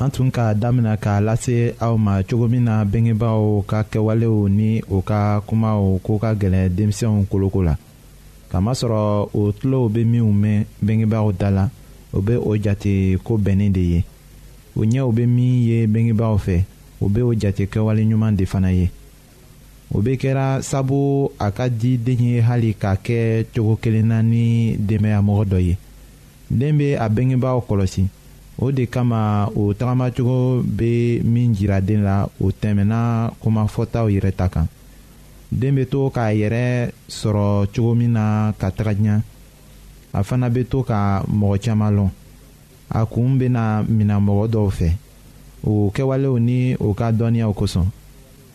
an tun k'a damina k'a lase aw ma cogo min na bengebaaw ka kɛwalew ni o ka kumaw ko ka gɛlɛn denmisɛnw koloko la kamasɔrɔ o tulow bɛ minw mɛn bengebaaw da la o bɛ o jate ko bɛnnen de ye o ɲɛw bɛ min ye bengebaaw fɛ o bɛ o jate kɛwale ɲuman de fana ye o bɛ kɛra sabu a ka di den ye hali k'a kɛ cogo kelen na ni denbayamɔgɔ dɔ ye den bɛ a bengebaaw kɔlɔsi o de kama o tagamacogo bɛ min jira den la o tɛmɛnna komafɔtaw yɛrɛ ta kan den bɛ to k'a yɛrɛ sɔrɔ cogo min na ka taga ɲɛ a fana bɛ to ka mɔgɔ caman lɔn a kun bɛna mina mɔgɔ dɔw fɛ o kɛwalew ni o ka dɔnniyaw kosɔn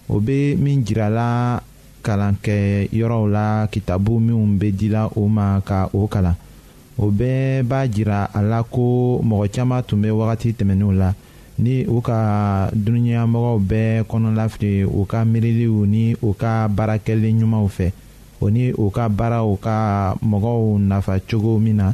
o bɛ min jirala kalan kɛ yɔrɔw la kitabu minnu bɛ dila o ma ka o kalan o bɛɛ b'a jira a la ko mɔgɔ caman tun bɛ wagati tɛmɛnenw la ni u ka dununyamɔgɔw bɛɛ kɔnɔlafili u ka miiriliw ni u ka baarakɛli ɲumanw fɛ o ni u ka baaraw ka mɔgɔw nafa cogo min na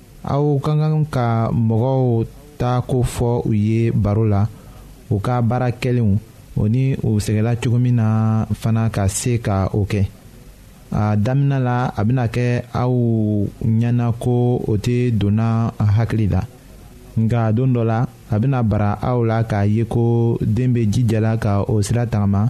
aw ka kan ka mɔgɔw ta ko fɔ u ye baro la u ka baara kɛlenw o ni u sɛgɛla cogo min na fana ka se ka o kɛ a daminɛ la a bɛna kɛ aw ɲɛna ko o tɛ donna hakili la nka don dɔ la a bɛna bara aw la k'a ye ko den bɛ jijala ka o sira tagama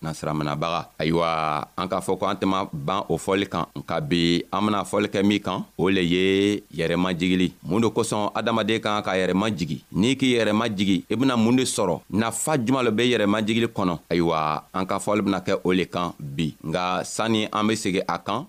nasiraminabaga ayiwa an k'a fɔ ko an tɛma ban o fɔli kan nka bi an bena fɔli kɛ min kan o le ye yɛrɛma jigili mun de kosɔn adamaden kan ka yɛrɛma jigi n'i k'i yɛrɛma jigi i bena mun de sɔrɔ nafa juma lo be yɛrɛma jigili kɔnɔ ayiwa an ka fɔli bena kɛ o le kan bi nga sanni an be segi a kan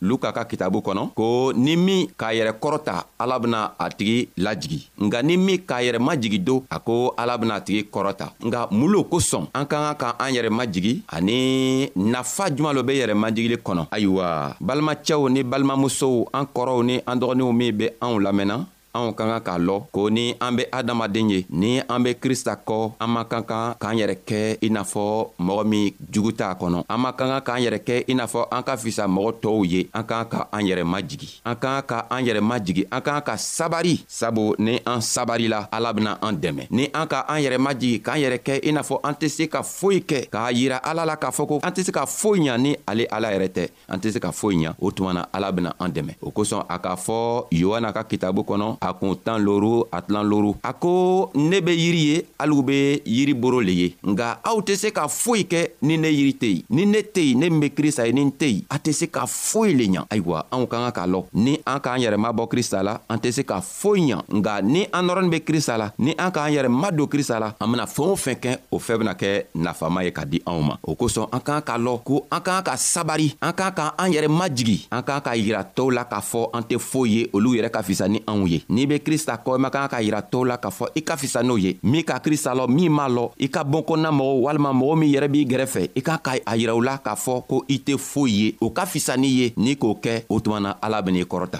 luka ka kitabu kɔnɔ ko ni min k'a yɛrɛ kɔrɔta ala bena a tigi lajigi nka ni min k'a yɛrɛ majigi do a ko ala bena a tigi kɔrɔta nka mun lo kosɔn an ka kan ka an yɛrɛ majigi ani nafa juman lo be yɛrɛ majigili kɔnɔ ayiwa balimacɛw ni balimamusow an kɔrɔw ni an dɔgɔninw min be anw lamɛnna anw ka kan k'a lɔ ko ni an be adamaden ye ni an be krista kɔ an man kan kan k'an yɛrɛ kɛ i n'a fɔ mɔgɔ min jugu t'a kɔnɔ an man kan kan k'an yɛrɛ kɛ i n'a fɔ an ka fisa mɔgɔ tɔɔw ye an k'an ka an yɛrɛ majigi an k'an ka an yɛrɛ majigi an k'an ka sabari sabu ni an sabarila ala bena an dɛmɛ ni an ka an yɛrɛ majigi k'an yɛrɛ kɛ i n'a fɔ an tɛ se ka foyi kɛ k'a yira ala la k'a fɔ ko an tɛ se ka foyi ɲa ni ale ala yɛrɛ tɛ an tɛ se ka foyi ɲa o tuma na ala bena an dɛmɛ o kosɔn a k'a fɔ yohana ka kitabu kɔnɔ a kun tan loru a tilan loru a ko ne be yiri ye aliw be yiri boro le ye nga aw tɛ se ka foyi kɛ ni ne yiri tɛ yen ni ne tɛ yen ne min be krista ye ni n tɛ yen a tɛ se ka foyi le ɲa ayiwa anw ka ka k'a lɔn ni an k'an yɛrɛma bɔ krista la an tɛ se ka foyi ɲa nka ni an nɔrɔnin bɛ krista la ni an k'an yɛrɛ ma don krista la an bena fɛɛn o fɛn kɛ o fɛɛ bena kɛ nafama ye ka di anw ma o kosɔn an k'an k'a lɔ ko an k'an ka sabari an k'an ka an yɛrɛ majigi an k'an ka yira tɔɔw la k'a fɔ an tɛ foyi ye olu yɛrɛ ka fisa ni anw ye n'i be krista kɔ i man kan ka yira tɔɔw la k'a fɔ i ka fisa n'o ye min ka krista lɔ min m'a lɔ i ka bɔn kɔnɔna mɔgɔw walima mɔgɔ min yɛrɛ b'i gɛrɛfɛ i k'a ka a yira u la k'a fɔ ko i tɛ foyi ye o ka fisa n'i ye n'i k'o kɛ o tuma na ala ben'i kɔrɔta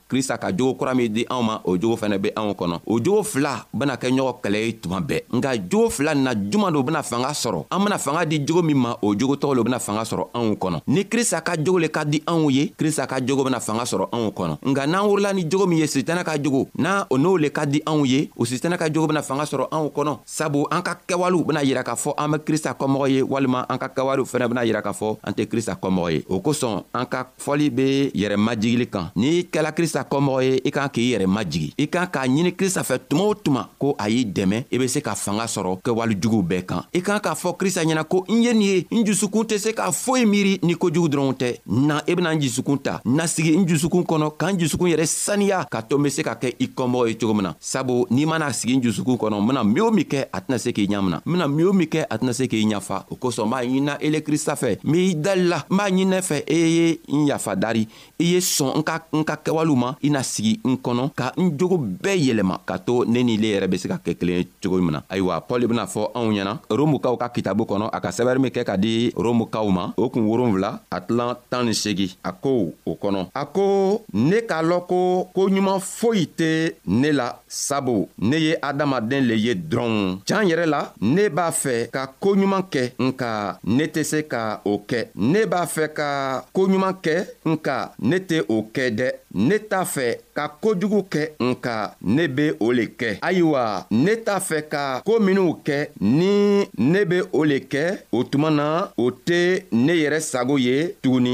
krista ka jogo kura min di anw ma o jogo fɛnɛ be anw kɔnɔ o jogo fila bena kɛ ɲɔgɔn kɛlɛ ye tuma bɛɛ nka jogo fila na juman do bena fanga sɔrɔ an bena fanga di jogo min ma o jogo tɔgɔ lo bena fanga sɔrɔ anw kɔnɔ ni krista ka jogo le ka di anw ye krista ka jogo bena fanga sɔrɔ anw kɔnɔ nka n'an wurila ni jogo min ye sitana ka jogo n'a o n'o le ka di anw ye o sitana ka jogo bena fanga sɔrɔ anw kɔnɔ sabu an ka kɛwalew bena yira k'a fɔ an be krista kɔmɔgɔ ye walima an ka kɛwalew fɛnɛ bena yira k'a fɔ an tɛ krista kɔmɔgɔ ye o kosɔn an ka fɔli be yɛrɛ majigili kan n'i kɛla krista kɔmɔgɔ ye i kan k'i yɛrɛ majigi i kan k'a ɲini krista fɛ tuma o tuma ko a y'i dɛmɛ i be se ka fanga sɔrɔ kɛwale juguw bɛɛ kan i kan k'a fɔ krista ɲɛna ko n ye nin ye n jusukun tɛ se k'a foyi miiri ni kojugu dɔrɔnw tɛ na i bena n jusukun ta na sigi n jusukun kɔnɔ k'an jusukun yɛrɛ saniya ka to n be se ka kɛ i kɔmɔgɔ ye cogo min na sabu n'i mana sigi n jusukun kɔnɔ n bena min o min kɛ a tɛna se k'i ɲamina n bena min o min kɛ a tɛna se k'i ɲafa o kosɔn b'a ɲinina ele krista fɛ n b'i dalila n b'a ɲininɛ fɛ e ye n yafa dari i ye sɔn n ka n ka kɛwalew ma i na sigi n kɔnɔ ka n jogo bɛɛ yɛlɛma ka to ne ni le yɛrɛ be se ka kɛ kelen ye cogo min na ayiwa pɔl bena fɔ anw ɲɛna romukaw ka kitabu kɔnɔ a ka sɛbɛri min kɛ ka di romukaw ma o kun wolonfila a tilan tan ni segi a ko o kɔnɔ a ko ne k'a lɔn ko ko ɲuman foyi tɛ ne la sabu ne ye adamaden le ye dɔrɔn can yɛrɛ la ne b'a fɛ ka koɲuman kɛ nka ne tɛ se ka o kɛ ne b'a fɛ ka koɲuman kɛ nka ne tɛ o kɛ dɛ ne t'a fɛ ka kojugu kɛ nka ne be o le kɛ ayiwa ne t'a fɛ ka koo minw kɛ ni ne be o le kɛ o tuma na o tɛ ne yɛrɛ sago ye tuguni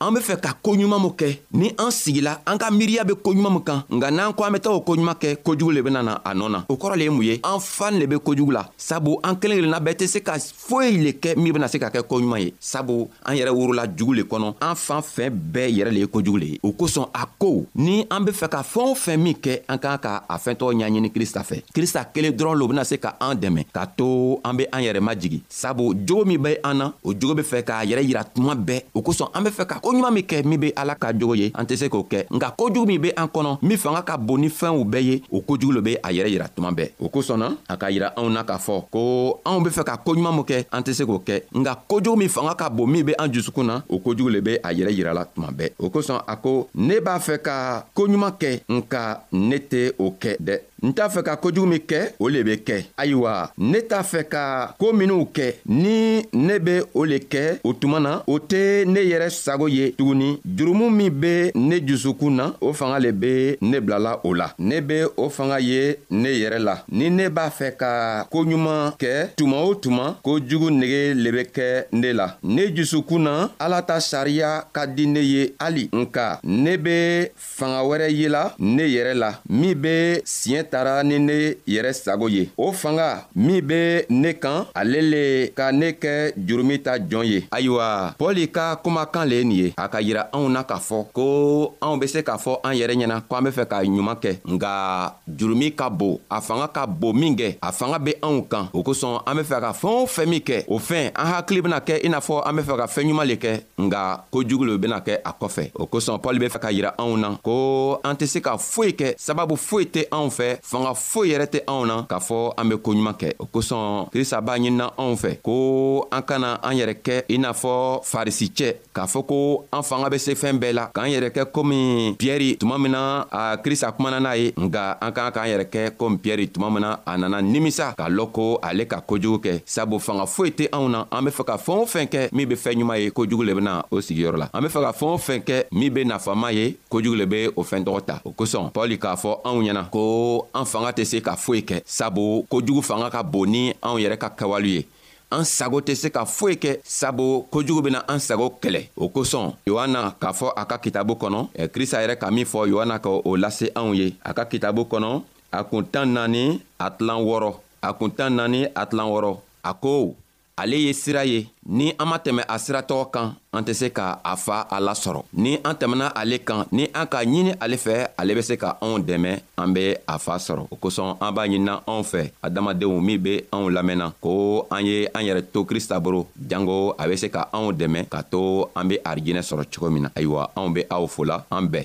an be fɛ ka koo ɲuman min kɛ ni an sigila an ka miiriya be koo ɲuman min kan nka n'an ko an be taa o koo ɲuman kɛ kojugu le bena na a nɔɔ na o kɔrɔ le ye mun ye an fan le be kojugu la sabu an kelen kelenna bɛɛ tɛ se ka foyi le kɛ min bena se ka kɛ koo ɲuman ye sabu an yɛrɛ worola jugu le kɔnɔ an fan fɛn bɛɛ yɛrɛ le ye kojugu le ye o kosɔn a ko ni an be fɛ ka fɛɛn o fɛn min kɛ an k'an ka a fɛntɔgɔ ɲaɲini krista fɛ krista kelen dɔrɔn lo bena se ka an dɛmɛ k'a to an be an yɛrɛ majigi sabu jogo min be an na o jogo be fɛ k'a yɛrɛ yira tuma bɛɛ o kosɔn an be fɛ ka ko ɲuman min kɛ min be ala ka jogo ye an tɛ se k'o kɛ nka ko jugu min be an kɔnɔ min fanga ka bon ni fɛnw bɛɛ ye o ko jugu lo be a yɛrɛ yira tuma bɛɛ o kosɔn na a ka yira anw na k'a fɔ ko anw be fɛ ka ko ɲuman min kɛ an tɛ se k'o kɛ nka ko jugu min fanga ka bon min be an jusukun na o ko jugu le be a yɛrɛ yira la tuma bɛɛ o kosɔn a ko ne b'a fɛ ka ko ɲuman kɛ nka ne tɛ o kɛ dɛ n t'a fɛ ka kojugu min kɛ o le bɛ kɛ ayiwa ne t'a fɛ ka ko minw kɛ ni ne bɛ o le kɛ o tuma na o tɛ ne yɛrɛ sago ye tuguni jurumu min bɛ ne dusukun na o fanga le bɛ ne bilala o la ne bɛ o fanga ye ne yɛrɛ la ni ne b'a fɛ ka ko ɲuman kɛ tuma o tuma ko jugu nege le bɛ kɛ ne la ne dusukun na ala ta sariya ka di ne ye hali nka ne bɛ fanga wɛrɛ yela ne yɛrɛ la min be siɲɛ tara ni ne yɛrɛ sago ye o fanga min be ne kan ale le ka ne kɛ jurumi ta jɔn ye ayiwa pɔli ka kumakan le ye nin ye a ka yira anw na k'a fɔ ko anw be se k'a fɔ an yɛrɛ ɲɛna ko an be fɛ ka ɲuman kɛ nga jurumi ka bon a fanga ka bon minkɛ a fanga be anw kan o kosɔn an be fɛ ka fɛɛn o fɛn min kɛ o fɛn an hakili bena kɛ i n'a fɔ an be fɛ ka fɛɛn ɲuman le kɛ nga ko jugu le bena kɛ a kɔfɛ o kosɔn pɔli be fɛ ka yira anw na ko an tɛ se ka foyi kɛ sababu foyi tɛ anw fɛ fanga foyi yɛrɛ tɛ anw na k'a fɔ an be ko ɲuman kɛ o kosɔn krista b'a ɲinina anw fɛ ko an kana an yɛrɛ kɛ i n'a fɔ farisi cɛ k'a fɔ ko an fanga bɛ se fɛɛn bɛɛ la k'an yɛrɛ kɛ komi piyɛri tuma min na a krista kumana n'a ye nka an k'an k'an yɛrɛ kɛ komi piyɛri tuma min na a nana nimisa k'a lɔn ko ale ka kojugu kɛ sabu fanga foyi tɛ anw na an be fɛ ka fɛɛn o fɛn kɛ min be fɛɛn ɲuman ye kojugu le bena o sigiyɔrɔ la an be fɛ ka fɛɛn o fɛn kɛ min be nafama ye kojugu le be o fɛɛn tɔgɔ ta o kosɔn pɔli k'a fɔ anw ɲɛna ko an fanga tɛ se ka foyi kɛ sabu kojugu fanga ka bon ni anw yɛrɛ ka kɛwale ye an sago tɛ se ka foyi kɛ sabu kojugu bɛna an sago kɛlɛ o kosɔn yohana k'a fɔ a ka kitabu kɔnɔ eh, krista yɛrɛ ka min fɔ yohana ka o lase anw ye a ka kitabu kɔnɔ a kun tan naani a tilan wɔɔrɔ a kun tan naani a tilan wɔɔrɔ a ko ale ye sira ye ni an ma tɛmɛ a sira tɔgɔ kan an tɛ se ka a fa a lasɔrɔ ni an tɛmɛna ale kan ni an k'a ɲini ale fɛ ale bɛ se ka anw dɛmɛ an bɛ a fa sɔrɔ o kosɔn an b'a ɲinina anw fɛ adamadenw min bɛ anw lamɛnna ko an ye an yɛrɛ to krista boro janko a bɛ se ka anw dɛmɛ ka to an bɛ arijinɛ sɔrɔ cogo min na ayiwa anw bɛ aw fola an bɛɛ